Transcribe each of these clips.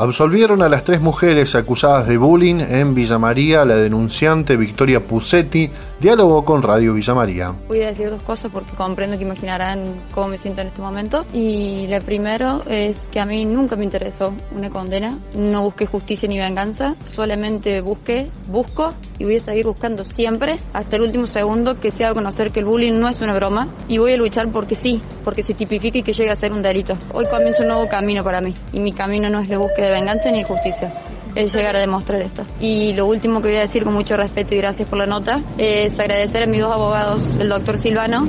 Absolvieron a las tres mujeres acusadas de bullying en Villa María. La denunciante Victoria Pusetti dialogó con Radio Villa María. Voy a decir dos cosas porque comprendo que imaginarán cómo me siento en este momento. Y la primero es que a mí nunca me interesó una condena. No busqué justicia ni venganza. Solamente busqué, busco y voy a seguir buscando siempre hasta el último segundo que se haga conocer que el bullying no es una broma. Y voy a luchar porque sí, porque se tipifique y que llegue a ser un delito. Hoy comienza un nuevo camino para mí. Y mi camino no es la búsqueda de venganza ni justicia es llegar a demostrar esto. Y lo último que voy a decir con mucho respeto y gracias por la nota es agradecer a mis dos abogados, el doctor Silvano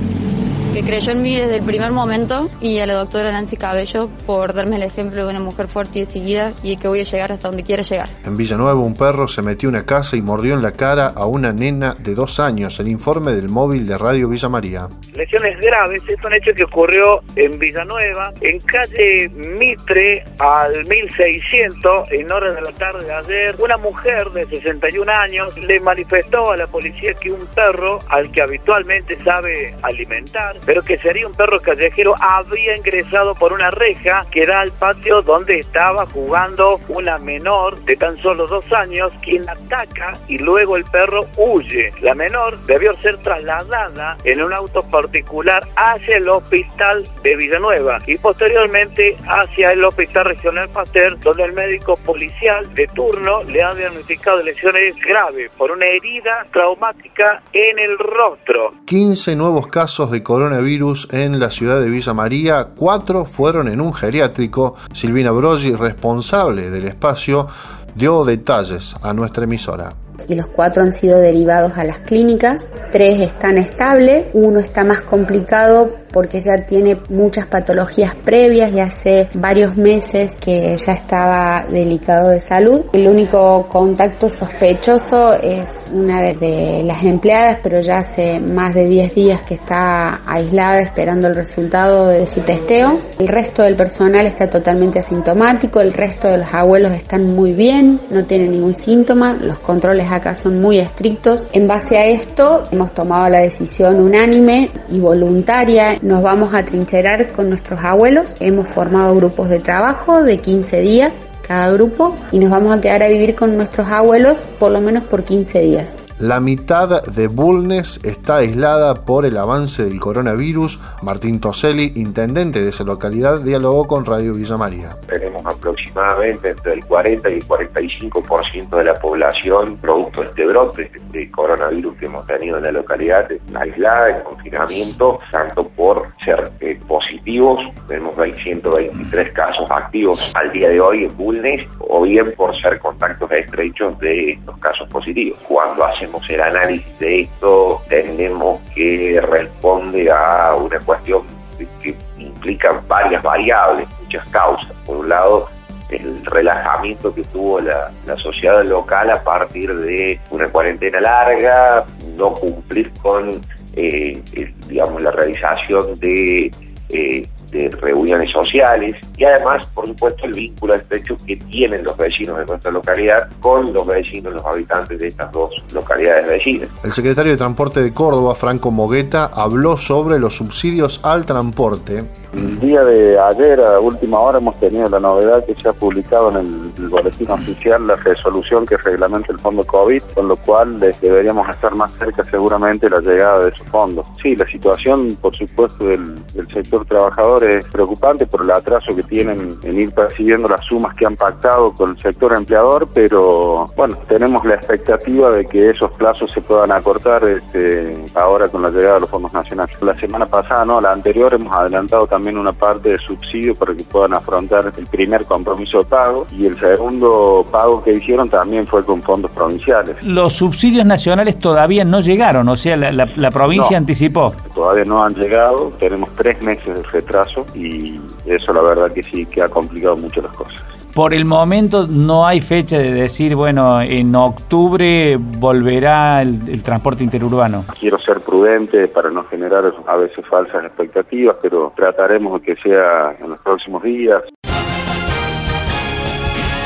que creyó en mí desde el primer momento y a la doctora Nancy Cabello por darme el ejemplo de una mujer fuerte y decidida y que voy a llegar hasta donde quiera llegar. En Villanueva un perro se metió en una casa y mordió en la cara a una nena de dos años. El informe del móvil de Radio Villa María. Lesiones graves, es un hecho que ocurrió en Villanueva, en calle Mitre al 1600, en horas de la tarde de ayer. Una mujer de 61 años le manifestó a la policía que un perro al que habitualmente sabe alimentar pero que sería un perro callejero, habría ingresado por una reja que da al patio donde estaba jugando una menor de tan solo dos años, quien ataca y luego el perro huye. La menor debió ser trasladada en un auto particular hacia el hospital de Villanueva y posteriormente hacia el hospital regional Pasteur, donde el médico policial de turno le ha diagnosticado lesiones graves por una herida traumática en el rostro. 15 nuevos casos de coronavirus en la ciudad de Villa María, cuatro fueron en un geriátrico. Silvina Broggi, responsable del espacio, dio detalles a nuestra emisora y los cuatro han sido derivados a las clínicas. Tres están estables, uno está más complicado porque ya tiene muchas patologías previas y hace varios meses que ya estaba delicado de salud. El único contacto sospechoso es una de las empleadas, pero ya hace más de 10 días que está aislada esperando el resultado de su testeo. El resto del personal está totalmente asintomático, el resto de los abuelos están muy bien, no tienen ningún síntoma, los controles acá son muy estrictos. En base a esto hemos tomado la decisión unánime y voluntaria. Nos vamos a trincherar con nuestros abuelos. Hemos formado grupos de trabajo de 15 días cada grupo y nos vamos a quedar a vivir con nuestros abuelos por lo menos por 15 días. La mitad de Bulnes está aislada por el avance del coronavirus. Martín Toselli, intendente de esa localidad, dialogó con Radio Villa María. Aproximadamente entre el 40 y el 45% de la población producto de este brote de coronavirus que hemos tenido en la localidad aislada, en confinamiento, tanto por ser eh, positivos, tenemos 123 casos activos al día de hoy en Bulnes, o bien por ser contactos estrechos de estos casos positivos. Cuando hacemos el análisis de esto, tenemos que responde a una cuestión que implica varias variables, muchas causas. Por un lado, el relajamiento que tuvo la, sociedad local a partir de una cuarentena larga, no cumplir con, eh, digamos, la realización de eh, de reuniones sociales y además, por supuesto, el vínculo estrecho que tienen los vecinos de nuestra localidad con los vecinos, los habitantes de estas dos localidades vecinas. El secretario de Transporte de Córdoba, Franco Mogueta, habló sobre los subsidios al transporte. El día de ayer, a última hora, hemos tenido la novedad que se ha publicado en el, boletín oficial la resolución que reglamenta el fondo COVID, con lo cual deberíamos estar más cerca seguramente la llegada de esos fondos. Sí, la situación, por supuesto, del, del sector trabajador es preocupante por el atraso que tienen en ir percibiendo las sumas que han pactado con el sector empleador, pero bueno, tenemos la expectativa de que esos plazos se puedan acortar este, ahora con la llegada de los fondos nacionales. La semana pasada, no, la anterior, hemos adelantado también una parte de subsidio para que puedan afrontar el primer compromiso de pago y el segundo pago que hicieron también fue con fondos provinciales. Los subsidios nacionales todavía no llegaron, o sea, la, provincia anticipó. Todavía no han llegado, tenemos tres meses de retraso y eso la verdad que sí que ha complicado mucho las cosas. Por el momento no hay fecha de decir, bueno, en octubre volverá el, transporte interurbano. Quiero ser prudente para no generar a veces falsas expectativas, pero trataremos de que sea en los próximos días.